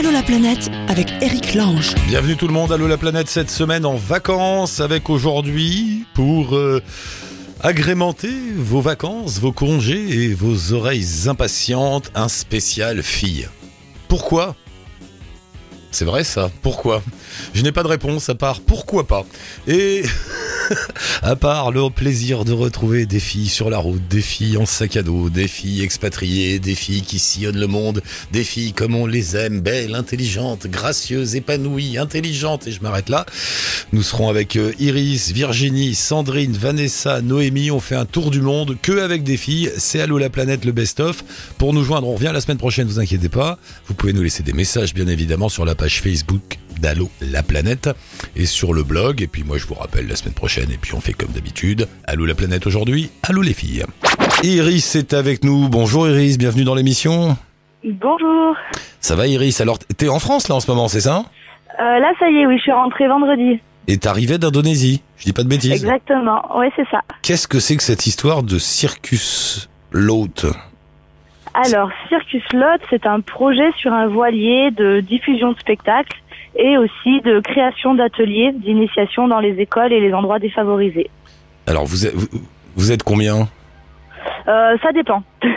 Allô la planète avec Eric Lange. Bienvenue tout le monde, Allô la planète cette semaine en vacances avec aujourd'hui pour euh, agrémenter vos vacances, vos congés et vos oreilles impatientes, un spécial fille. Pourquoi? C'est vrai ça, pourquoi? Je n'ai pas de réponse à part pourquoi pas. Et à part le plaisir de retrouver des filles sur la route, des filles en sac à dos, des filles expatriées, des filles qui sillonnent le monde, des filles comme on les aime, belles, intelligentes, gracieuses, épanouies, intelligentes, et je m'arrête là. Nous serons avec euh, Iris, Virginie, Sandrine, Vanessa, Noémie, on fait un tour du monde que avec des filles, c'est Allô la planète, le best-of. Pour nous joindre, on revient la semaine prochaine, vous inquiétez pas. Vous pouvez nous laisser des messages, bien évidemment, sur la page Facebook d'Allo la planète et sur le blog. Et puis moi, je vous rappelle la semaine prochaine. Et puis on fait comme d'habitude. Allô la planète aujourd'hui. Allô les filles. Iris est avec nous. Bonjour Iris, bienvenue dans l'émission. Bonjour. Ça va Iris? Alors, t'es en France là en ce moment, c'est ça? Euh, là, ça y est, oui, je suis rentrée vendredi. Et t'arrivais d'Indonésie. Je dis pas de bêtises. Exactement. Ouais, c'est ça. Qu'est-ce que c'est que cette histoire de circus l'hôte Alors, Circus Lot, c'est un projet sur un voilier de diffusion de spectacles et aussi de création d'ateliers d'initiation dans les écoles et les endroits défavorisés. Alors vous êtes, vous, vous êtes combien? Euh, ça dépend.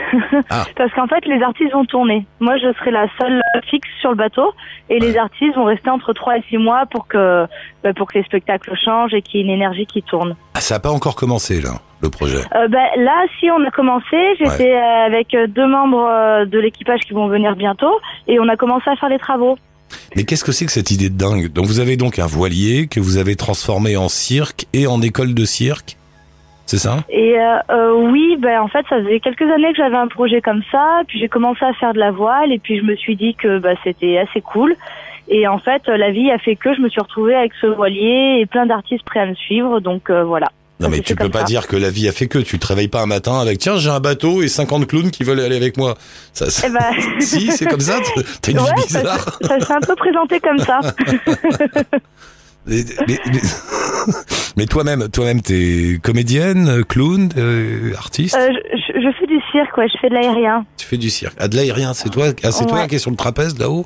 Ah. Parce qu'en fait, les artistes vont tourner. Moi, je serai la seule fixe sur le bateau et les artistes vont rester entre 3 et 6 mois pour que, bah, pour que les spectacles changent et qu'il y ait une énergie qui tourne. ah, Ça a pas encore commencé là, le projet? Euh, ben, là, si on a commencé, j'étais avec deux membres euh, de l'équipage qui vont venir bientôt et on a commencé à faire les travaux. Mais qu'est-ce que c'est que cette idée de dingue Donc vous avez donc un voilier que vous avez transformé en cirque et en école de cirque, c'est ça? Et euh, euh, oui, ben en fait, ça faisait quelques années que j'avais un projet comme ça, puis j'ai commencé à faire de la voile et puis je me suis dit que bah, c'était assez cool. Et en fait, la vie a fait que je me suis retrouvée avec ce voilier et plein d'artistes prêts à me suivre, donc euh, voilà. Non mais tu peux pas ça. dire que la vie a fait que tu te réveilles pas un matin avec tiens j'ai un bateau et 50 clowns qui veulent aller avec moi. Ça, ça- Eh ben, si c'est comme ça, t'as une ouais, vie bizarre. ça s'est un peu présenté comme ça. Mais, mais- mais- mais toi-même, toi-même t'es comédienne, clown, euh, artiste. Euh, je, fais du cirque, ouais, je fais de l'aérien. Tu fais du cirque. Ah de l'aérien, c'est toi, ah, c'est toi qui est sur le trapèze là-haut?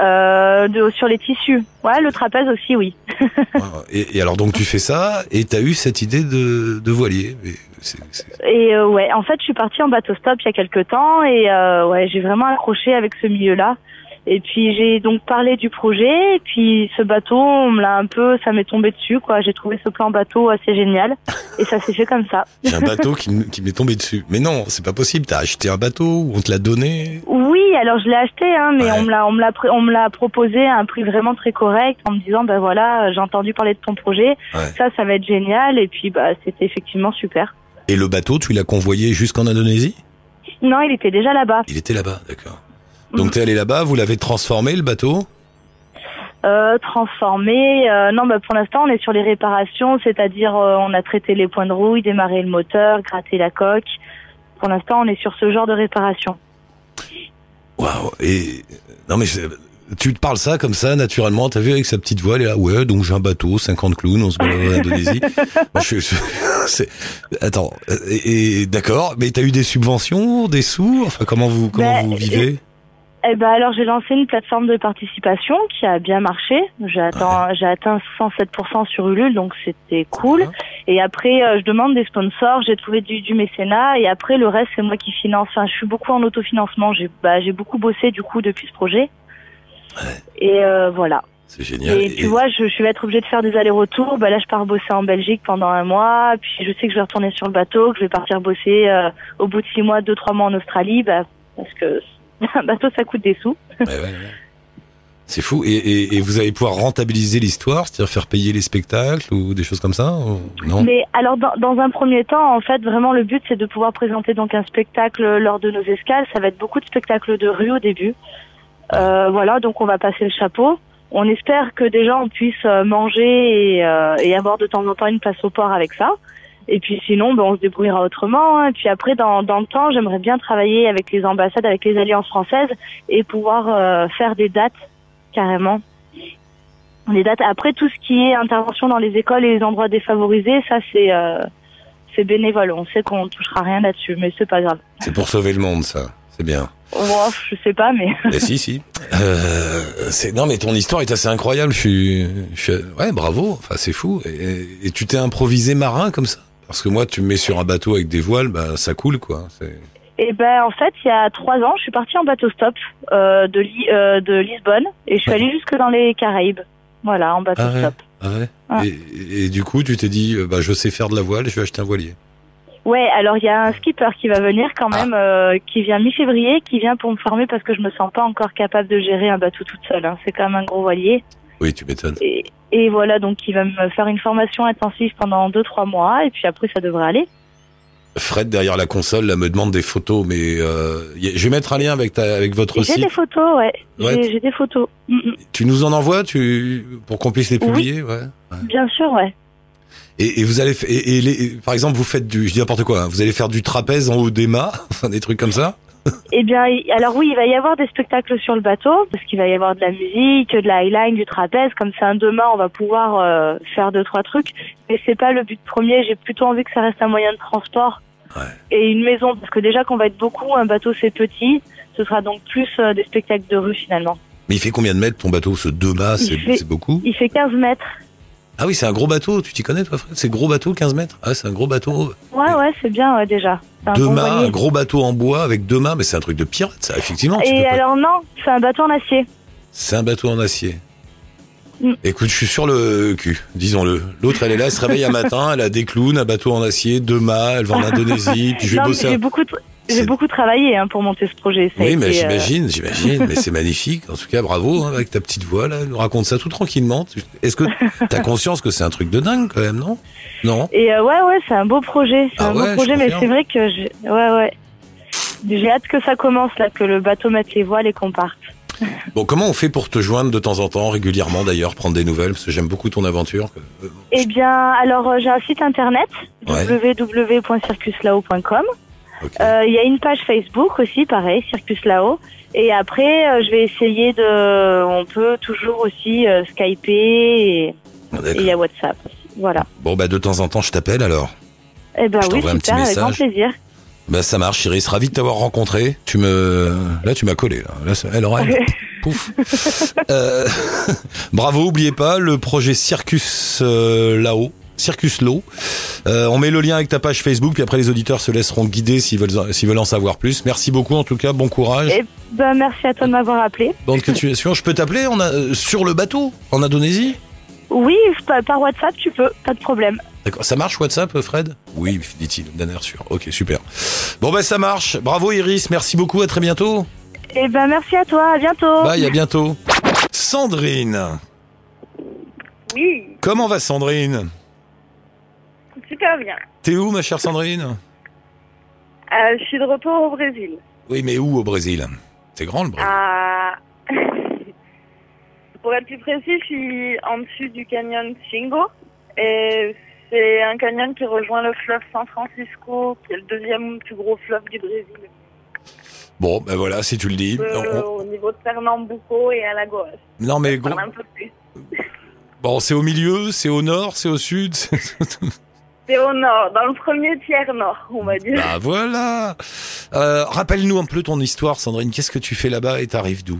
Euh, de, sur les tissus. Ouais, le trapèze aussi, oui. Et, et alors donc tu fais ça et t'as eu cette idée de, de voilier. C'est- Et euh, ouais, en fait, je suis partie en bateau stop il y a quelques temps et euh, ouais, j'ai vraiment accroché avec ce milieu-là. Et puis j'ai donc parlé du projet. Et puis ce bateau, on me l'a un peu, ça m'est tombé dessus quoi. J'ai trouvé ce plan bateau assez génial et ça s'est fait comme ça. J'ai un bateau qui, m'est tombé dessus. Mais non, c'est pas possible. T'as acheté un bateau ou on te l'a donné? Oui, alors je l'ai acheté, hein, mais Ouais. on me l'a, on me l'a, pr- on me l'a proposé à un prix vraiment très correct en me disant ben voilà, j'ai entendu parler de ton projet, Ouais. ça, ça va être génial. Et puis bah c'était effectivement super. Et le bateau, tu l'as convoyé jusqu'en Indonésie? Non, il était déjà là-bas. Il était là-bas, d'accord. Donc t'es allé là-bas, vous l'avez transformé le bateau Euh, transformé. euh, non, bah, pour l'instant, on est sur les réparations, c'est-à-dire euh, on a traité les points de rouille, démarré le moteur, gratté la coque. Pour l'instant, on est sur ce genre de réparation. Waouh Et non mais tu te parles ça comme ça naturellement. T'as vu avec sa petite voix, elle est là. Ouais, donc j'ai un bateau, 50 clowns, on se balade en Indonésie. Moi, je, je- c'est- attends. Et, et- d'accord, mais t'as eu des subventions, des sous. Enfin, comment vous comment Bah, vous vivez? Eh ben alors j'ai lancé une plateforme de participation qui a bien marché. J'ai atteint, j'ai atteint 107% sur Ulule, donc c'était cool. Et après, euh, je demande des sponsors, j'ai trouvé du, du mécénat, et après le reste c'est moi qui finance. Enfin, je suis beaucoup en autofinancement. J'ai bah, j'ai beaucoup bossé du coup depuis ce projet. Et euh, voilà. C'est génial. Et tu vois, je, je vais être obligée de faire des allers-retours. Bah là, je pars bosser en Belgique pendant un mois. Puis je sais que je vais retourner sur le bateau, que je vais partir bosser euh, au bout de six mois, deux, trois mois en Australie. Bah, parce que un bateau, ça coûte des sous. Ouais, ouais, ouais. C'est fou. Et, et, et vous allez pouvoir rentabiliser l'histoire, c'est-à-dire faire payer les spectacles ou des choses comme ça Non? Mais alors, dans, dans un premier temps, en fait, vraiment, le but, c'est de pouvoir présenter donc un spectacle lors de nos escales. Ça va être beaucoup de spectacles de rue au début. Euh, voilà, donc on va passer le chapeau. On espère que déjà on puisse euh, manger et, euh, et avoir de temps en temps une place au port avec ça. Et puis sinon, ben, on se débrouillera autrement. hein. Et puis après, dans, dans le temps, j'aimerais bien travailler avec les ambassades, avec les alliances françaises et pouvoir euh, faire des dates carrément. Des dates. Après, tout ce qui est intervention dans les écoles et les endroits défavorisés, ça c'est euh, c'est bénévole. On sait qu'on touchera rien là-dessus, mais c'est pas grave. C'est pour sauver le monde, ça. C'est bien. Oh, je sais pas, mais Eh si, si. Euh, non mais ton histoire est assez incroyable. Je suis, je suis- ouais bravo. Enfin c'est fou. Et, et tu t'es improvisé marin comme ça? Parce que moi tu me mets sur un bateau avec des voiles, bah ça coule quoi. Et ben en fait, il y a trois ans, je suis partie en bateau stop euh, de, Li- euh, de Lisbonne et je suis allée jusque dans les Caraïbes. Voilà, en bateau Ah ouais. stop. Ah ouais. Ouais. Et, et du coup tu t'es dit euh, bah je sais faire de la voile, je vais acheter un voilier. Ouais, alors il y a un skipper qui va venir quand Ah. même, euh, qui vient mi-février, qui vient pour me former parce que je me sens pas encore capable de gérer un bateau toute seule. hein. C'est quand même un gros voilier. Oui tu m'étonnes. Et, et voilà, donc il va me faire une formation intensive pendant deux trois mois et puis après ça devrait aller. Fred derrière la console là me demande des photos, mais euh, je vais mettre un lien avec ta, avec votre J'ai site. des photos, ouais. Ouais. J'ai- J'ai des photos. Tu nous en envoies, tu pour qu'on puisse les Oui. publier, ouais. ouais. Bien sûr, ouais. Et, et vous allez, et, et les- par exemple, vous faites du, je dis n'importe quoi, hein, vous allez faire du trapèze en haut des mâts, enfin des trucs comme ça? Eh bien, alors oui, il va y avoir des spectacles sur le bateau, parce qu'il va y avoir de la musique, de la highline, du trapèze. Comme c'est un demain, on va pouvoir euh, faire deux trois trucs. Mais c'est pas le but premier. J'ai plutôt envie que ça reste un moyen de transport Ouais. et une maison, parce que déjà qu'on va être beaucoup, un bateau c'est petit. Ce sera donc plus euh, des spectacles de rue finalement. Mais il fait combien de mètres ton bateau, ce deux mâts, c'est beaucoup? Il fait 15 mètres. Ah oui, c'est un gros bateau. Tu t'y connais toi, Fred? C'est gros bateau, 15 mètres? Ah, c'est un gros bateau. Ouais, ouais, c'est bien ouais, déjà. Un Deux bon mâts, voilier. un gros bateau en bois avec deux mâts, mais c'est un truc de pirate, ça. Effectivement, tu peux Et pas- alors non, c'est un bateau en acier. c'est un bateau en acier. Mm. Écoute, je suis sur le cul, disons-le. L'autre, elle est là, elle se réveille un matin, elle a des clowns, un bateau en acier, deux mâts, elle va en Indonésie, puis je vais Non, mais bosser. j'ai un- beaucoup, tra- C'est- j'ai beaucoup travaillé hein, pour monter ce projet. Ça Oui, mais euh, j'imagine, j'imagine, mais c'est magnifique. En tout cas, bravo, hein, avec ta petite voix, là, nous raconte ça tout tranquillement. Est-ce que t'as conscience que c'est un truc de dingue, quand même, non? Non? Et euh, ouais, ouais, c'est un beau projet. C'est Ah un ouais, beau je projet, mais c'est vrai que j'ai, ouais, ouais. J'ai hâte que ça commence là, que le bateau mette les voiles et qu'on parte. Bon, comment on fait pour te joindre de temps en temps, régulièrement d'ailleurs, prendre des nouvelles, parce que j'aime beaucoup ton aventure. Euh, Eh bien, alors euh, j'ai un site internet Ouais. www.circuslao.com. Euh, Il y a une page Facebook aussi, pareil, Circus Lao. Et après, euh, je vais essayer de. On peut toujours aussi euh, skyper et et il y a WhatsApp. Voilà. Bon, bah, de temps en temps, je t'appelle alors. Eh ben Je oui, t'envoie un petit super, avec grand plaisir. Bah, ça marche, Iris. Ravi de t'avoir rencontré. Tu me, là, tu m'as collé, là. Là, elle aurait, pouf. Euh, bravo, oubliez pas, le projet Circus euh, là-haut. Circus Low. Euh, on met le lien avec ta page Facebook, puis après les auditeurs se laisseront guider s'ils veulent, s'ils veulent en savoir plus. Merci beaucoup en tout cas, bon courage. Et ben merci à toi de m'avoir appelé. Bonne continuation. Je peux t'appeler on a, euh, sur le bateau en Indonésie? Oui, par WhatsApp, tu peux, pas de problème. D'accord. Ça marche WhatsApp, Fred? Oui, dit-il, d'un air sûr. Ok, super. Bon, ben ça marche. Bravo Iris, merci beaucoup, à très bientôt. Eh ben merci à toi, à bientôt. Bye, à bientôt. Sandrine. Oui, Comment va Sandrine? Super bien. T'es où, ma chère Sandrine? Euh, je suis de retour au Brésil. Oui, mais où au Brésil? C'est grand le Brésil. À... Pour être plus précis, je suis en dessus du canyon Chingo. Et c'est un canyon qui rejoint le fleuve San Francisco, qui est le deuxième plus gros fleuve du Brésil. Bon, ben voilà, si tu le dis. Euh, On- Au niveau de Pernambuco et Alagoas. Non, mais gros- bon, c'est au milieu, c'est au nord, c'est au sud. c'est- au nord, dans le premier tiers nord, on va dire. bah voilà. Euh, Rappelle-nous un peu ton histoire, Sandrine. Qu'est-ce que tu fais là-bas et t'arrives d'où?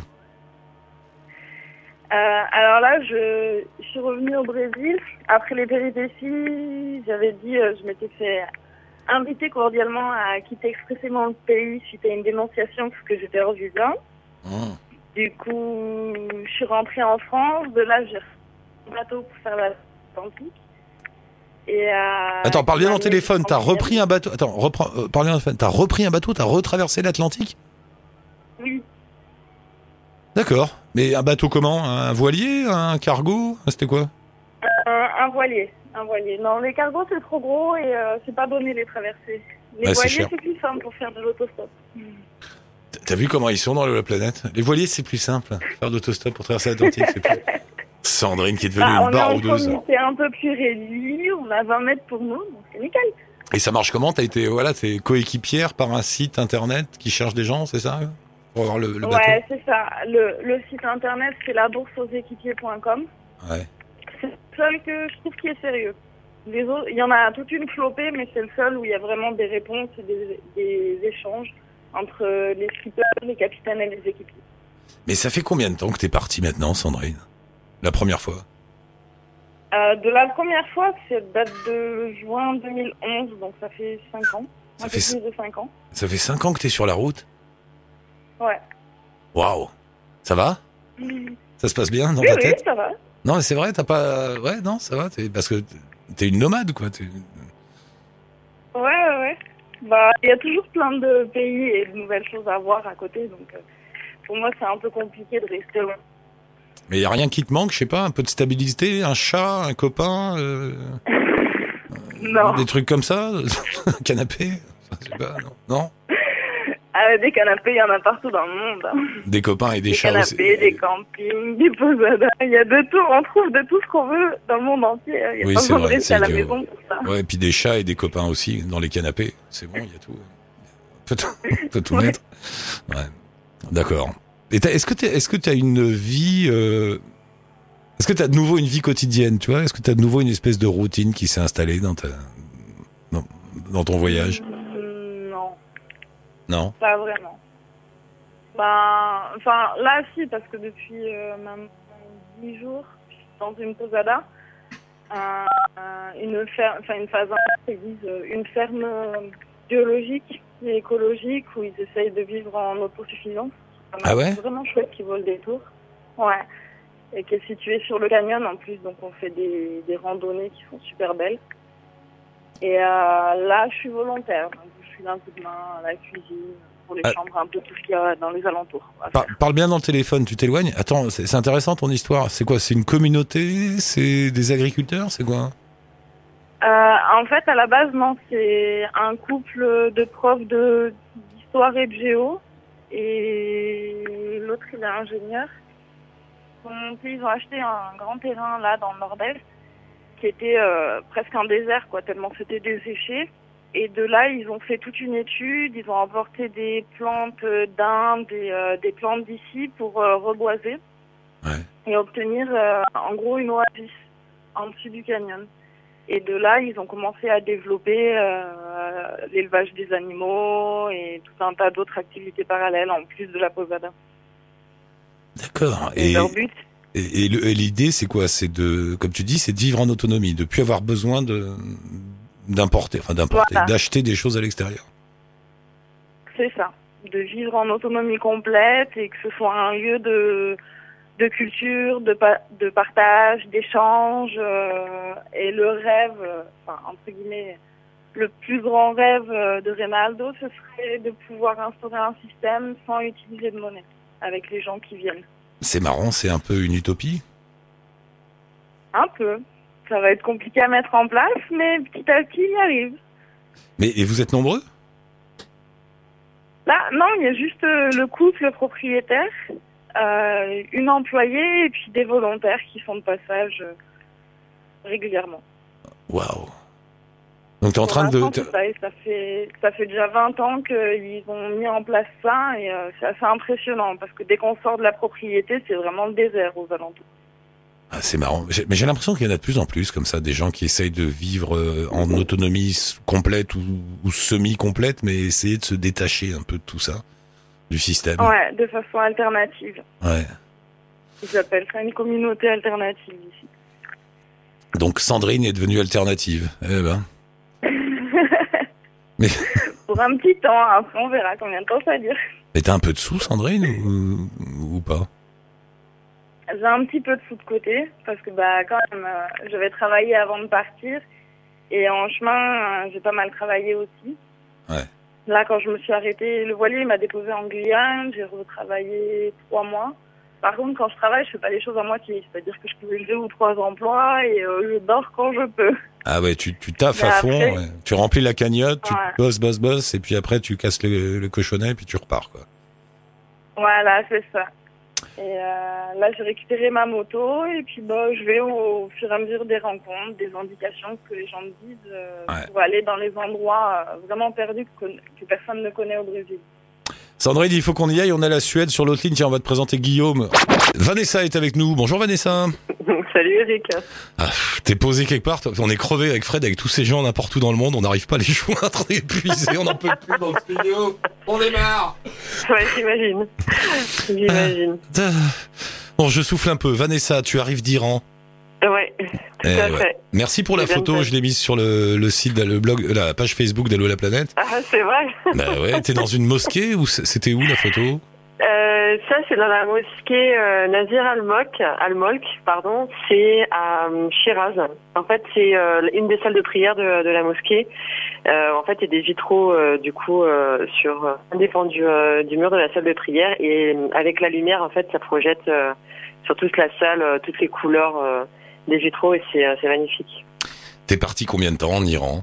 Euh, alors là, je, je suis revenue au Brésil. Après les péripéties, j'avais dit, euh, je m'étais fait inviter cordialement à quitter expressément le pays suite à une dénonciation parce que j'étais hors visa. Hum. Du coup, je suis rentrée en France. De là, j'ai un bateau pour faire l'Atlantique. Et euh, Attends, parle bien dans le téléphone. T'as repris un bateau. Attends, reprends. euh, parle bien dans le téléphone. T'as repris un bateau. T'as retraversé l'Atlantique? Oui. D'accord. Mais un bateau comment? Un voilier? Un cargo? C'était quoi? Un, un voilier. Un voilier. Non, les cargos, c'est trop gros et euh, c'est pas donné les traverser. Les voiliers, c'est plus simple pour faire de l'autostop. T'as vu comment ils sont dans la planète? Les voiliers, c'est plus simple. Faire d'autostop pour traverser l'Atlantique, c'est plus. Sandrine qui est devenue Bah, une on est baroudeuse. un peu plus réduit, on a 20 mètres pour nous, donc c'est nickel. Et ça marche comment? T'as été voilà, t'es coéquipière par un site internet qui cherche des gens, c'est ça? Pour avoir le, le bateau? ouais, c'est ça. Le, le site internet, c'est labourseauxéquipiers.com. Ouais. C'est le seul que je trouve qui est sérieux. Les autres, il y en a toute une flopée, mais c'est le seul où il y a vraiment des réponses et des, des échanges entre les skippers, les capitaines et les équipiers. Mais ça fait combien de temps que t'es partie maintenant, Sandrine? La première fois Euh, de la première fois, c'est date de juin 2011, donc ça fait 5 ans. Ça fait peu plus de 5 ans. Ça fait 5 ans que t'es sur la route? Ouais. Waouh Ça va? Ça se passe bien dans oui, ta tête? ça va. Non, mais c'est vrai, t'as pas... Ouais, non, ça va, parce que t'es une nomade, quoi. Ouais, ouais, ouais. Bah, il y a toujours plein de pays et de nouvelles choses à voir à côté, donc euh, pour moi, c'est un peu compliqué de rester loin. Mais y a rien qui te manque, je sais pas, un peu de stabilité, un chat, un copain, euh, Non. des trucs comme ça, un canapé, je sais pas, non, non Ah, des canapés, il y en a partout dans le monde. hein. Des copains et des, Des chats canapés, aussi. des campings, des posadas. Il y a de tout. On trouve de tout ce qu'on veut dans le monde entier. Il n'y a Oui, pas c'est de vrai, rester à la c'est que- maison pour ça. Ouais, et puis des chats et des copains aussi dans les canapés. C'est bon, il y a tout. On peut tout, on peut tout Ouais. mettre. Ouais. D'accord. Est-ce que tu as une vie euh, Est-ce que tu as de nouveau une vie quotidienne, tu vois? Est-ce que tu as de nouveau une espèce de routine qui s'est installée dans ta dans, dans ton voyage? Mm, Non, Non? pas vraiment. Ben, enfin, là, si, parce que depuis euh, maintenant 10 jours, je suis dans une posada. Euh, euh, une, ferme, enfin, une phase 1, ils disent une ferme biologique et écologique où ils essayent de vivre en autosuffisance. Ça Ah ouais C'est vraiment chouette qui vaut le détour. Ouais. Et qui est situé sur le canyon en plus, donc on fait des, des randonnées qui sont super belles. Et euh, là, je suis volontaire, donc je suis d'un coup de main à la cuisine, pour les Ah. chambres, un peu tout ce qu'il y a dans les alentours. Par- parle bien dans le téléphone, tu t'éloignes. Attends, c'est intéressant ton histoire. C'est quoi C'est une communauté? C'est des agriculteurs? C'est quoi Euh, en fait, à la base, non, c'est un couple de profs de d'histoire et de géo, et l'autre, il est ingénieur. Ils ont monté- Ils ont acheté un grand terrain là dans le nord-est, qui était euh, presque un désert, quoi, tellement c'était desséché. Et de là, ils ont fait toute une étude, ils ont emporté des plantes d'Inde, des, euh, des plantes d'ici pour euh, reboiser Ouais. et obtenir en gros une oasis en dessus du canyon. Et de là, ils ont commencé à développer euh, l'élevage des animaux et tout un tas d'autres activités parallèles en plus de la posada. D'accord. Et, leur but, et, l'idée, c'est quoi? C'est de, comme tu dis, c'est de vivre en autonomie, de plus avoir besoin de d'importer, enfin d'importer, Voilà. d'acheter des choses à l'extérieur. c'est ça, de vivre en autonomie complète et que ce soit un lieu de de culture, de, pa- de partage, d'échange. euh, et le rêve, euh, enfin, entre guillemets, le plus grand rêve euh, de Reynaldo, ce serait de pouvoir instaurer un système sans utiliser de monnaie avec les gens qui viennent. C'est marrant, c'est un peu une utopie? Un peu. Ça va être compliqué à mettre en place, mais petit à petit, il y arrive. Mais et vous êtes nombreux? Là, non, il y a juste le couple propriétaire, euh, une employée et puis des volontaires qui font de passage euh, régulièrement. Waouh. Donc t'es en Pour train de, ça, fait ça fait déjà 20 ans qu'ils ont mis en place ça et euh, c'est assez impressionnant parce que dès qu'on sort de la propriété, c'est vraiment le désert aux alentours. Ah, c'est marrant. Mais j'ai l'impression qu'il y en a de plus en plus comme ça, des gens qui essayent de vivre en autonomie complète ou, ou semi-complète, mais essayer de se détacher un peu de tout ça, du système. Ouais, de façon alternative. Ouais. Ils appellent ça une communauté alternative ici. Donc Sandrine est devenue alternative. Eh ben. Mais, Pour un petit temps, après on verra combien de temps ça dure. mais t'as un peu de sous, Sandrine, ou, ou pas? J'ai un petit peu de sous de côté parce que bah quand même euh, je vais travailler avant de partir et en chemin euh, j'ai pas mal travaillé aussi. Ouais. Là quand je me suis arrêtée, le voilier m'a déposé en Guyane, j'ai retravaillé trois mois. Par contre quand je travaille je fais pas les choses à moitié, c'est-à-dire que je peux deux ou trois emplois et euh, je dors quand je peux. Ah ouais, tu, tu taffes Mais à fond, après- ouais. tu remplis la cagnotte, tu Ouais. bosses, bosses, bosses, et puis après tu casses le, le cochonnet, et puis tu repars, quoi. Voilà c'est ça. Et euh, là j'ai récupéré ma moto et puis bah je vais au, fur et à mesure des rencontres, des indications que les gens me disent euh, Ouais. pour aller dans les endroits euh, vraiment perdus que, que personne ne connaît au Brésil. Sandrine, il faut qu'on y aille, on a la Suède sur l'autre ligne, tiens, on va te présenter Guillaume. Vanessa est avec nous, bonjour Vanessa. Salut périphérique. Ah, T'es posé quelque part, on est crevé avec Fred, avec tous ces gens n'importe où dans le monde, on n'arrive pas à les joindre, on est épuisé, on n'en peut plus dans le studio. On démarre Ouais, j'imagine. J'imagine. Ah. Bon, je souffle un peu. Vanessa, tu arrives d'Iran. Ouais, tout Eh à ouais. fait. Merci pour la photo, je l'ai mise sur le, le site, le blog, la page Facebook d'Allo la planète. Ah, c'est vrai. Bah ouais, t'es dans une mosquée ou c'était où la photo? Euh, ça, c'est dans la mosquée euh, Nazir Al-Molk, Al-Molk, pardon. C'est à euh, Shiraz. En fait, c'est une des salles de prière de, de la mosquée. En fait, il y a des vitraux, du coup, sur un des pans du, du mur de la salle de prière. Et avec la lumière, en fait, ça projette sur toute la salle toutes les couleurs des vitraux et c'est c'est magnifique. T'es parti combien de temps en Iran?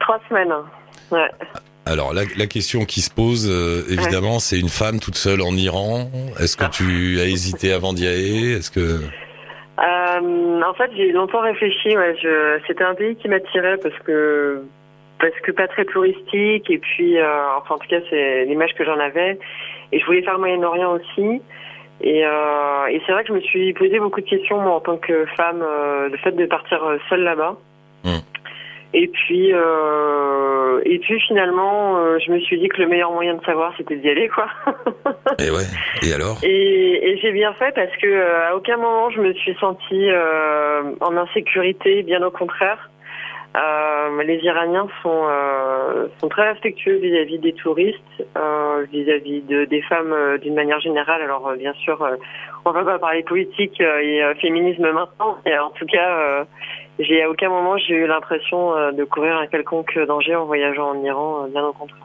Trois semaines. Ouais. Alors la, la question qui se pose, euh, évidemment, c'est une femme toute seule en Iran. Est-ce que tu as hésité avant d'y aller? Est-ce que Euh, en fait, j'ai longtemps réfléchi. Ouais, je, c'était un pays qui m'attirait parce que parce que pas très touristique et puis, euh, enfin en tout cas, c'est l'image que j'en avais. Et je voulais faire Moyen-Orient aussi. Et, et c'est vrai que je me suis posé beaucoup de questions moi en tant que femme, le fait de partir seule là-bas. Hmm. Et puis, euh, et puis finalement, euh, je me suis dit que le meilleur moyen de savoir, c'était d'y aller, quoi. Eh ouais. Et alors? Et, et j'ai bien fait parce que euh, à aucun moment je me suis sentie euh, en insécurité, bien au contraire. Euh, les Iraniens sont euh, sont très respectueux vis-à-vis des touristes, euh, vis-à-vis de des femmes d'une manière générale. Alors euh, bien sûr, euh, on va pas parler politique euh, et euh, féminisme maintenant. Et en tout cas, euh, j'ai à aucun moment j'ai eu l'impression euh, de courir un quelconque danger en voyageant en Iran. euh, bien au contraire.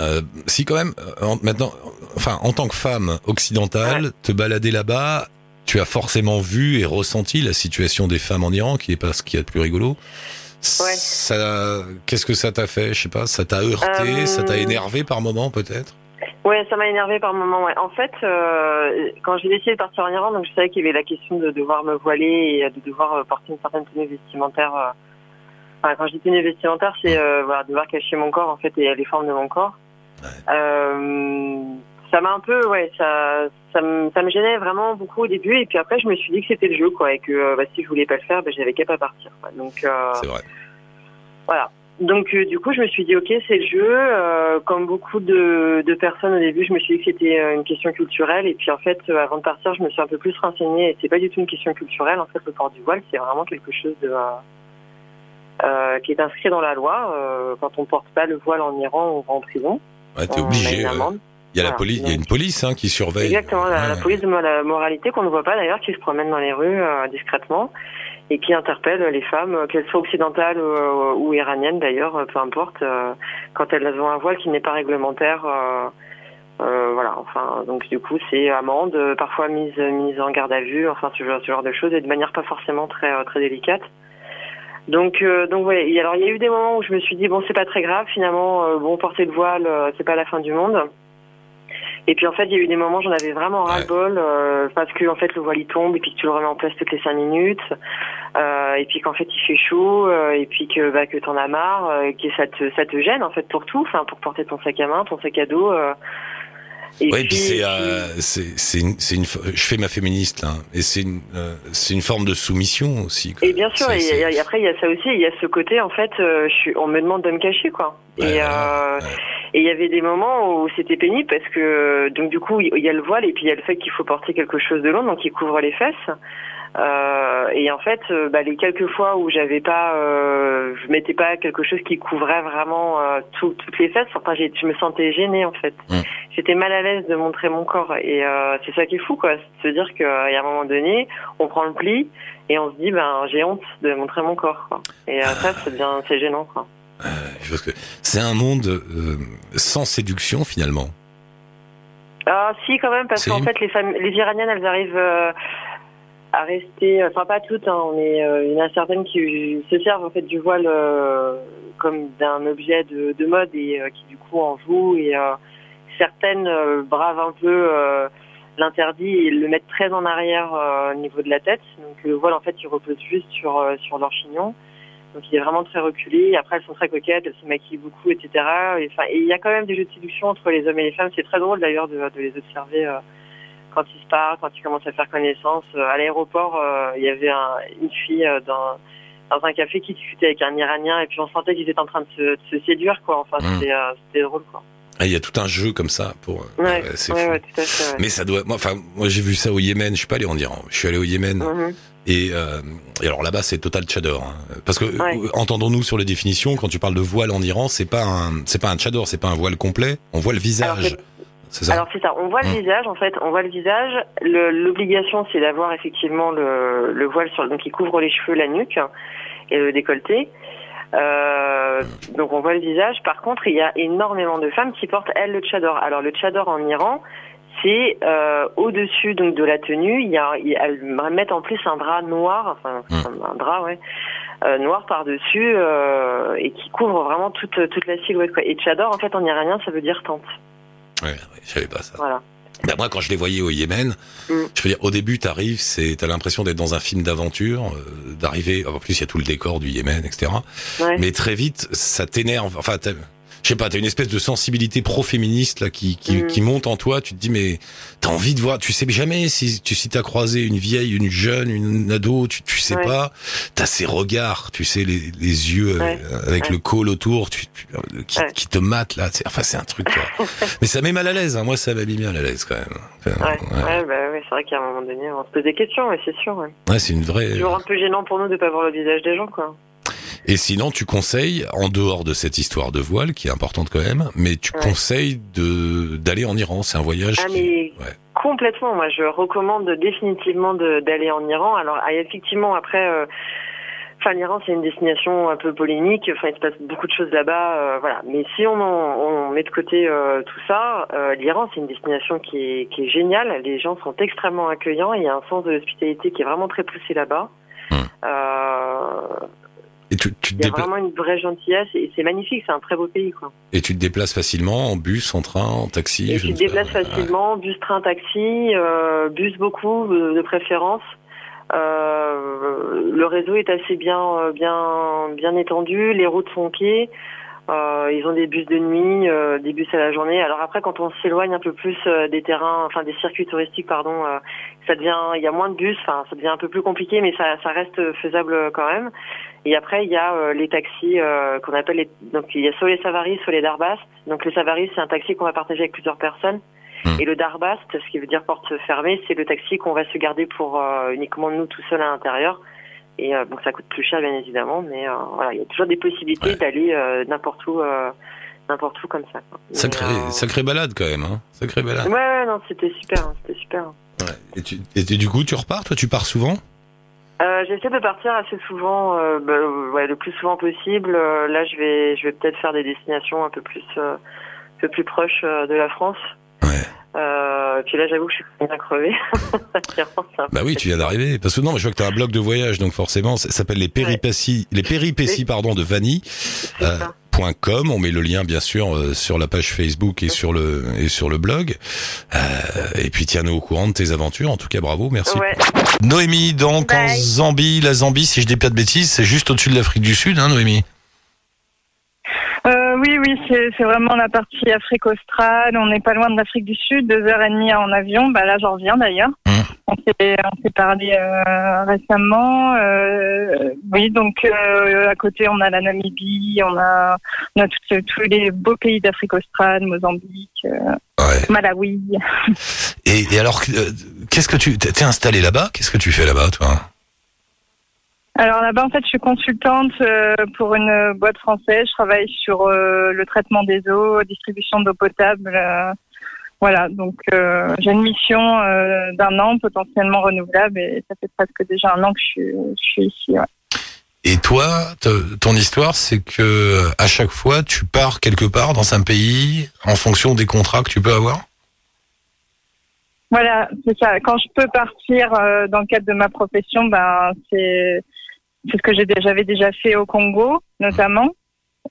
Euh, Si quand même, en- maintenant, enfin, en tant que femme occidentale, te balader là-bas, tu as forcément vu et ressenti la situation des femmes en Iran, qui est pas ce qu'il y a de plus rigolo. Ça, qu'est-ce que ça t'a fait? Je sais pas. Ça t'a heurté, Euh, ça t'a énervé par moment peut-être? Ouais, ça m'a énervé par moment. Ouais. En fait, euh, quand j'ai décidé de partir en Iran, donc je savais qu'il y avait la question de devoir me voiler et de devoir euh, porter une certaine tenue vestimentaire. euh. Enfin, quand je dis tenue vestimentaire, c'est euh, voilà, devoir cacher mon corps en fait et les formes de mon corps. Ça m'a un peu, ouais, ça, ça me, ça me gênait vraiment beaucoup au début et puis après je me suis dit que c'était le jeu quoi et que bah, si je voulais pas le faire, bah, j'avais qu'à pas partir. Quoi. Donc C'est vrai. voilà. Donc euh, du coup, je me suis dit ok, c'est le jeu. Euh, comme beaucoup de, de personnes au début, je me suis dit que c'était euh, une question culturelle. Et puis en fait, euh, avant de partir, je me suis un peu plus renseignée. Et c'est pas du tout une question culturelle. En fait, le port du voile, c'est vraiment quelque chose de qui est inscrit dans la loi. Quand on porte pas le voile en Iran, on va en prison. Ouais, t'es obligé. Il y a la police, il y a une police hein, qui surveille. Exactement, la, police de la moralité qu'on ne voit pas d'ailleurs, qui se promène dans les rues discrètement et qui interpelle les femmes, euh, qu'elles soient occidentales euh, ou iraniennes d'ailleurs, euh, peu importe, euh, quand elles ont un voile qui n'est pas réglementaire. euh, euh, voilà, enfin, donc du coup, c'est amende, euh, parfois mise mise en garde à vue, enfin ce genre, ce genre de choses, et de manière pas forcément très euh, très délicate. Donc euh, donc alors il y a eu des moments où je me suis dit bon c'est pas très grave finalement, euh, bon porter le voile euh, c'est pas la fin du monde. Et puis en fait, il y a eu des moments, j'en avais vraiment ras-le-bol euh, parce que en fait le voile il tombe et puis que tu le remets en place toutes les cinq minutes, euh, et puis qu'en fait il fait chaud, euh, et puis que bah que t'en as marre, euh, que ça te ça te gêne en fait pour tout, enfin pour porter ton sac à main, ton sac à dos. Et puis c'est, euh, c'est, c'est une, je fais ma féministe là, et c'est une, euh, c'est une forme de soumission aussi. quoi. Et bien sûr, et, après il y a ça aussi, il y a ce côté en fait, euh, je suis, on me demande de me cacher quoi. Ouais, et voilà, euh, ouais. et il y avait des moments où c'était pénible parce que donc du coup il y a le voile et puis il y a le fait qu'il faut porter quelque chose de long donc qui couvre les fesses. Euh, et en fait, euh, bah, les quelques fois où j'avais pas, euh, je mettais pas quelque chose qui couvrait vraiment euh, tout- toutes les fesses. Enfin, je me sentais gênée en fait. Mm. J'étais mal à l'aise de montrer mon corps et c'est ça qui est fou quoi, c'est de se dire a un moment donné, on prend le pli et on se dit ben j'ai honte de montrer mon corps. Quoi. Et ça, c'est bien, c'est gênant quoi. C'est un monde sans séduction finalement. Ah si quand même parce qu'en fait les Iraniennes elles arrivent euh, à rester, enfin pas toutes, hein, on euh, il y en a certaines qui se servent en fait du voile euh, comme d'un objet de, de mode et euh, qui du coup en jouent et euh, certaines bravent un peu l'interdit et le mettent très en arrière au niveau de la tête. Donc le voile en fait il repose juste sur sur leur chignon. Donc il est vraiment très reculé. Après elles sont très coquettes, elles se maquillent beaucoup, etc. Et, il y a quand même des jeux de séduction entre les hommes et les femmes. C'est très drôle d'ailleurs de, les observer quand ils se parlent, quand ils commencent à faire connaissance. Euh, à l'aéroport, euh, il y avait un, une fille euh, dans, dans un café qui discutait avec un Iranien et puis on sentait qu'ils étaient en train de se, de se séduire, quoi. Enfin, Mm. c'était drôle, quoi. Ah, Il y a tout un jeu comme ça pour. Ouais, c'est ouais, fou. ouais, tout à fait. ouais. Mais ça doit. Moi, enfin, moi j'ai vu ça au Yémen. Je suis pas allé en Iran. Je suis allé au Yémen. Mhm. Et, euh, et alors là-bas, c'est total tchador. hein. Parce que Ouais. euh, entendons-nous sur les définitions. Quand tu parles de voile en Iran, c'est pas un, c'est pas un tchador, c'est pas un voile complet. On voit le visage. Ça. Alors c'est ça, on voit le Mm. visage en fait, on voit le visage. L'obligation c'est d'avoir effectivement le, le voile sur donc qui couvre les cheveux, la nuque et le décolleté. Euh, donc on voit le visage. Par contre, il y a énormément de femmes qui portent elles le tchador. Alors le tchador en Iran, c'est euh, au-dessus donc de la tenue, il y a il- elles mettent en plus un drap noir, enfin Mm. un drap ouais. euh, noir par-dessus et qui couvre vraiment toute toute la silhouette quoi. Et tchador en fait en iranien ça veut dire tente. Ouais, je savais pas ça. Voilà. Ben, moi, quand je les voyais au Yémen, Mm. je veux dire, au début, t'arrives, c'est, t'as l'impression d'être dans un film d'aventure, euh, d'arriver. En plus, il y a tout le décor du Yémen, etc. Ouais. Mais très vite, ça t'énerve. Enfin, t'as- je sais pas, t'as une espèce de sensibilité pro-féministe là qui, qui, Mhm. qui monte en toi. Tu te dis, mais t'as envie de voir. Tu sais jamais si tu si t'as croisé une vieille, une jeune, une ado. Tu, tu sais Ouais. pas. T'as ces regards, tu sais, les, les yeux Ouais. euh, avec Ouais. le col autour, tu, tu- euh, qui, te matent là. Enfin, c'est un truc. quoi. mais ça met mal à l'aise. Hein. Moi, ça m'a mis bien à l'aise quand même. Enfin, Ouais, ouais. ouais, bah, ouais, c'est vrai qu'à un moment donné, on se pose des questions, ouais, c'est sûr. Ouais. Ouais, c'est une vraie. C'est toujours un peu gênant pour nous de pas voir le visage des gens, quoi. Et sinon, tu conseilles, en dehors de cette histoire de voile, qui est importante quand même, mais tu Ouais. conseilles de d'aller en Iran. C'est un voyage Ah, qui... mais Ouais. complètement. Moi, je recommande définitivement de- d'aller en Iran. Alors, ah, effectivement, après, euh, enfin, l'Iran, c'est une destination un peu polémique. Enfin, il se passe beaucoup de choses là-bas, euh, voilà. Mais si on, en- on met de côté euh, tout ça, euh, l'Iran, c'est une destination qui est, qui est géniale. Les gens sont extrêmement accueillants. Il y a un sens de l'hospitalité qui est vraiment très poussé là-bas. Hum. Euh, Et tu, tu te Il y a vraiment une vraie gentillesse et c'est magnifique, c'est un très beau pays quoi. et tu te déplaces facilement en bus, en train, en taxi. Et je tu te déplaces pas. facilement, bus, train, taxi, euh, bus beaucoup de, de préférence. Euh, le réseau est assez bien, euh, bien, bien étendu. Les routes sont ok. Euh, ils ont des bus de nuit, euh, des bus à la journée. Alors après, quand on s'éloigne un peu plus euh, des terrains, enfin des circuits touristiques, pardon, euh, ça devient, il y a moins de bus. Enfin, ça devient un peu plus compliqué, mais ça, ça reste faisable quand même. Et après, il y a euh, les taxis euh, qu'on appelle les, donc il y a soit les Savaris, soit les Darbast. Donc les Savaris, c'est un taxi qu'on va partager avec plusieurs personnes. Hmm. Et le Darbast, ce qui veut dire porte fermée, c'est le taxi qu'on va se garder pour euh, uniquement nous tout seuls à l'intérieur. Et donc ça coûte plus cher bien évidemment, mais voilà, il y a toujours des possibilités Ouais. d'aller n'importe où, n'importe où comme ça. Sacré, euh, sacré balade quand même. Hein. Sacré balade. Ouais, ouais, non, c'était super, hein, c'était super. Ouais. Et, tu, et du coup, tu repars Toi, tu pars souvent? Euh, J'essaie de partir assez souvent, euh, bah, ouais, le plus souvent possible. Euh, là, je vais, je vais peut-être faire des destinations un peu plus, euh, un peu plus proches de la France. Ouais. Puis là, j'avoue que je suis bien peu Bah oui, tu viens d'arriver. Parce que non, mais je vois que tu as un blog de voyage, donc forcément, ça s'appelle les péripéties, les péripéties, pardon, de Vanille. c'est ça. On met le lien bien sûr euh, sur la page Facebook et sur le et sur le blog. Euh, et puis tiens-nous au courant de tes aventures. En tout cas, bravo, merci. Ouais. Noémie, donc en. Zambie, la Zambie, si je dis pas de bêtises, c'est juste au-dessus de l'Afrique du Sud, hein, Noémie? Euh, oui, oui, c'est c'est vraiment la partie Afrique australe. On n'est pas loin de l'Afrique du Sud, deux heures et demie en avion. Bah là, j'en reviens d'ailleurs. Mmh. On s'est parlé euh, récemment. Euh, oui, donc euh, à côté, on a la Namibie, on a on a tous tous les beaux pays d'Afrique australe, Mozambique, euh, Ouais. Malawi. Et, et alors, qu'est-ce que tu t'es installé là-bas? Qu'est-ce que tu fais là-bas, toi? Alors là-bas, en fait, je suis consultante pour une boîte française. Je travaille sur le traitement des eaux, distribution d'eau potable. Voilà, donc euh, j'ai une mission euh, d'un an potentiellement renouvelable et ça fait presque déjà un an que je suis, je suis ici. ouais. Et toi, ton histoire, c'est que euh, à chaque fois, tu pars quelque part dans un pays en fonction des contrats que tu peux avoir? Voilà, c'est ça. Quand je peux partir euh, dans le cadre de ma profession, ben c'est ce que j'avais déjà fait au Congo, notamment,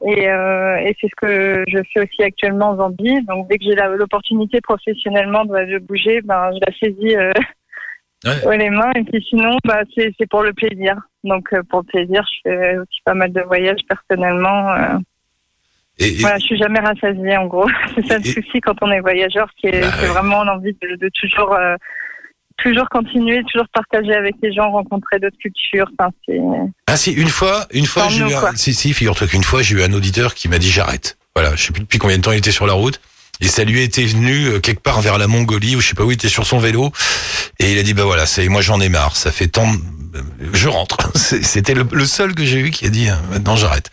et, euh, et c'est ce que je fais aussi actuellement en Zambie. Donc dès que j'ai l'opportunité professionnellement de, de bouger, ben je la saisis euh, Ouais. les mains. Et puis sinon, bah c'est c'est pour le plaisir. Donc euh, pour le plaisir, je fais aussi pas mal de voyages personnellement. euh. Et, et- Voilà, je suis jamais rassasiée en gros. C'est ça le Et- souci quand on est voyageur, c'est Bah c'est vraiment l'envie de, de toujours, toujours continuer, toujours partager avec les gens, rencontrer d'autres cultures. Enfin, c'est ah si, une fois, une fois, j'ai eu un, si, si, figure-toi qu'une fois, j'ai eu un auditeur qui m'a dit j'arrête. Voilà, je sais plus depuis combien de temps il était sur la route. Et ça lui était venu euh, quelque part vers la Mongolie ou je sais pas où il était sur son vélo. Et il a dit bah voilà, c'est moi j'en ai marre. Ça fait tant, je rentre. C'était le, le seul que j'ai eu qui a dit euh, maintenant j'arrête.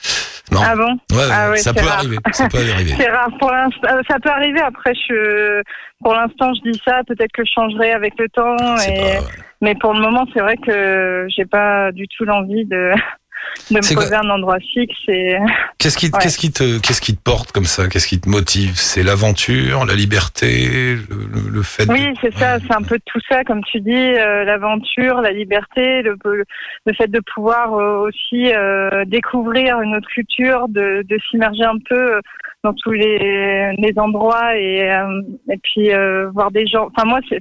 Non. ah bon? Ouais, ouais, ah ouais, ça peut arriver. Ça peut arriver. C'est rare pour l'instant. euh, Ça peut arriver. Après, je, pour l'instant, je dis ça. Peut-être que je changerai avec le temps. C'est Et... pas- Mais pour le moment, c'est vrai que j'ai pas du tout l'envie de, de me poser un endroit fixe. Et Qu'est-ce qui, Ouais. qu'est-ce qui te, qu'est-ce qui te porte comme ça? Qu'est-ce qui te motive? C'est l'aventure, la liberté, le, le- fait. de- oui, c'est ça. Ouais. C'est un peu tout ça, comme tu dis, euh, l'aventure, la liberté, le, le fait de pouvoir euh, aussi euh, découvrir une autre culture, de, de s'immerger un peu dans tous les, les endroits et, et puis voir des gens. Enfin, moi, c'est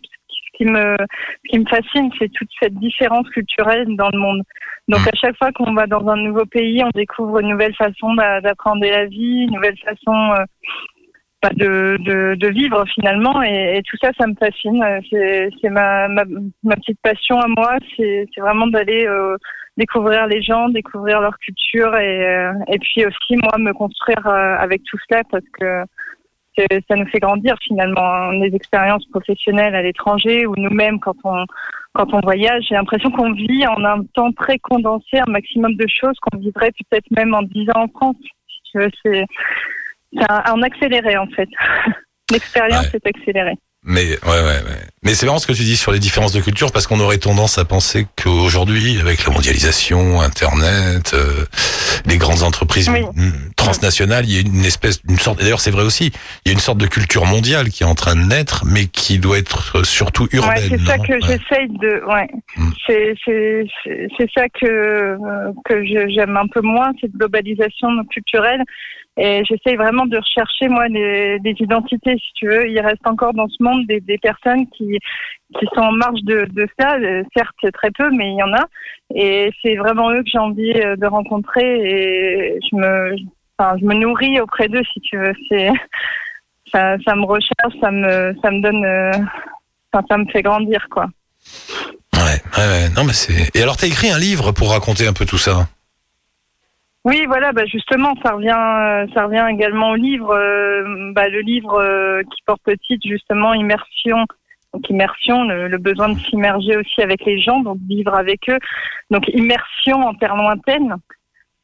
ce qui me, ce qui me fascine, c'est toute cette différence culturelle dans le monde. Donc, Mm. à chaque fois qu'on va dans un nouveau pays, on découvre une nouvelle façon d'a- d'appréhender la vie, une nouvelle façon euh, bah, de, de, de vivre finalement. Et, et tout ça, ça me fascine. C'est c'est ma, ma, ma petite passion à moi. C'est c'est vraiment d'aller euh, découvrir les gens, découvrir leur culture et, euh, et puis aussi, moi, me construire euh, avec tout cela parce que c'est- ça nous fait grandir finalement. hein. Les expériences professionnelles à l'étranger ou nous-mêmes quand on quand on voyage, j'ai l'impression qu'on vit en un temps très condensé un maximum de choses qu'on vivrait peut-être même en 10 ans en France. C'est un- en accéléré en fait. L'expérience Ouais. est accélérée. Mais ouais, ouais, ouais. Mais c'est marrant ce que tu dis sur les différences de culture parce qu'on aurait tendance à penser qu'aujourd'hui, avec la mondialisation, Internet, euh, les grandes entreprises Oui. mm, transnationales, il y a une espèce, une sorte. D'ailleurs, c'est vrai aussi. Il y a une sorte de culture mondiale qui est en train de naître, mais qui doit être surtout urbaine. Ouais, c'est ça que Ouais. j'essaye de. Ouais, Mm. c'est c'est c'est c'est ça que euh, que j'aime un peu moins cette globalisation culturelle. Et j'essaye vraiment de rechercher moi des, identités, si tu veux. Il reste encore dans ce monde des, personnes qui qui sont en marge de, ça, euh, certes très peu, mais il y en a. Et c'est vraiment eux que j'ai envie euh, de rencontrer. Et je me, je me nourris auprès d'eux, si tu veux. C'est ça, me recherche, ça me ça me donne. euh, ça me fait grandir, quoi. Ouais, ouais, ouais. Non, mais c'est. Et alors, t'as écrit un livre pour raconter un peu tout ça? Oui, voilà, bah justement, ça revient, euh, ça revient également au livre, euh, bah, le livre euh, qui porte le titre justement Immersion. Donc immersion, le, le besoin de s'immerger aussi avec les gens, donc vivre avec eux. Donc immersion en terre lointaine.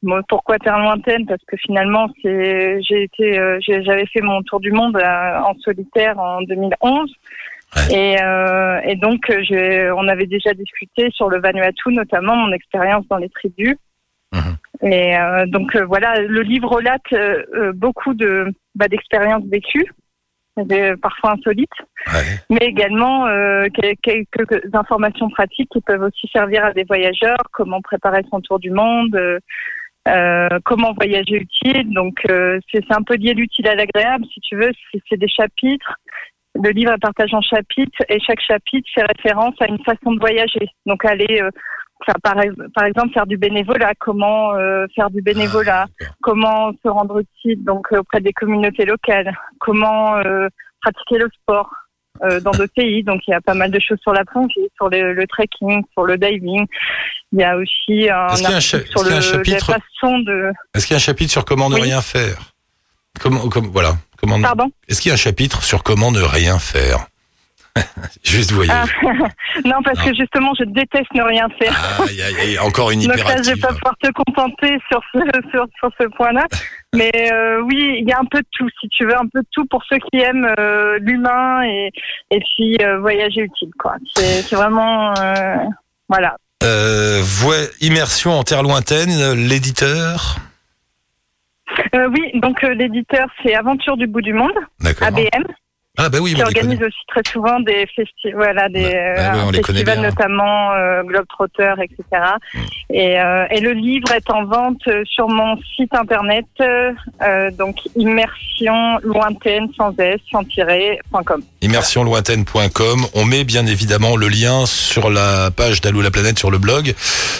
Bon, pourquoi terre lointaine? Parce que finalement, c'est, j'ai été, euh, j'ai- j'avais fait mon tour du monde euh, en solitaire en 2011. Et, euh, et donc, j'ai- on avait déjà discuté sur le Vanuatu, notamment mon expérience dans les tribus. Et euh, donc euh, voilà, le livre relate euh, beaucoup de bah, d'expériences vécues, parfois insolites, Ouais. mais également euh, quel- quelques informations pratiques qui peuvent aussi servir à des voyageurs, comment préparer son tour du monde, euh, euh, comment voyager utile. Donc euh, c'est c'est un peu lié l'utile à l'agréable, si tu veux. C'est des chapitres. Le livre est partagé en chapitres et chaque chapitre fait référence à une façon de voyager. Donc aller euh, par, par exemple, faire du bénévolat, comment euh, faire du bénévolat, comment se rendre utile donc euh, auprès des communautés locales, comment euh, pratiquer le sport euh, dans d'autres pays. Donc il y a pas mal de choses sur la plongée, sur le, le trekking, sur le diving. Il y a aussi un Est-ce qu'il y a un article sur a un le, chapitre- la façon de. Est-ce qu'il y a un chapitre sur comment ne Oui. rien faire? Comment, comme, voilà. Comment. Pardon? Est-ce qu'il y a un chapitre sur comment ne rien faire? Juste voyager. Ah, non, parce Non. que justement, je déteste ne rien faire. Aïe, aïe, encore une Donc là, je vais hyperactive. pas pouvoir te contenter sur ce, sur, sur ce point-là. Mais euh, oui, il y a un peu de tout, si tu veux, un peu de tout pour ceux qui aiment euh, l'humain et, et puis euh, voyager utile, quoi. C'est vraiment... voilà. Voie- immersion en terre lointaine, l'éditeur. Oui, donc l'éditeur, c'est Aventure du bout du monde. ABM. Ah bah oui, qui on organise aussi très souvent des festivals, voilà, des Bah, bah euh, festivals notamment euh, Globetrotter, etc. Mm. Et, euh, et le livre est en vente euh, sur mon site internet, euh, donc immersion lointaine sans s sans tirer point com. immersionlointaine.com. On met bien évidemment le lien sur la page d'Allo la planète sur le blog,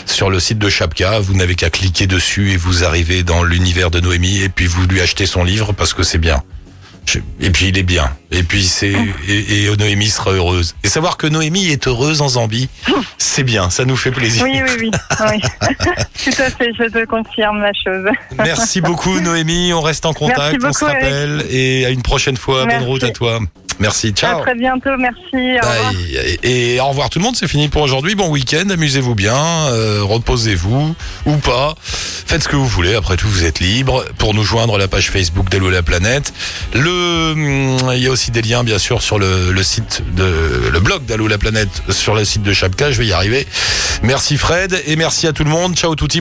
sur le site de Chapka. Vous n'avez qu'à cliquer dessus et vous arrivez dans l'univers de Noémie et puis vous lui achetez son livre parce que c'est bien. Et puis il est bien. Et puis c'est et, et Noémie sera heureuse. Et savoir que Noémie est heureuse en Zambie, c'est bien. Ça nous fait plaisir. Oui, oui, oui, oui. tout à fait, je te confirme la chose. Merci beaucoup Noémie. On reste en contact. Merci on se beaucoup, rappelle et à une prochaine fois. Merci. Bonne route à toi. Merci. Ciao. À très bientôt, merci. Au revoir. Bye. Et, et au revoir tout le monde, c'est fini pour aujourd'hui. Bon week-end, amusez-vous bien, euh, reposez-vous ou pas. Faites ce que vous voulez, après tout vous êtes libre. Pour nous joindre, la page Facebook d'Hello la planète. Le, hum, il y a aussi des liens bien sûr sur le, le site de le blog d'Allo la planète sur le site de Chapka, je vais y arriver. Merci Fred et merci à tout le monde. Ciao touti.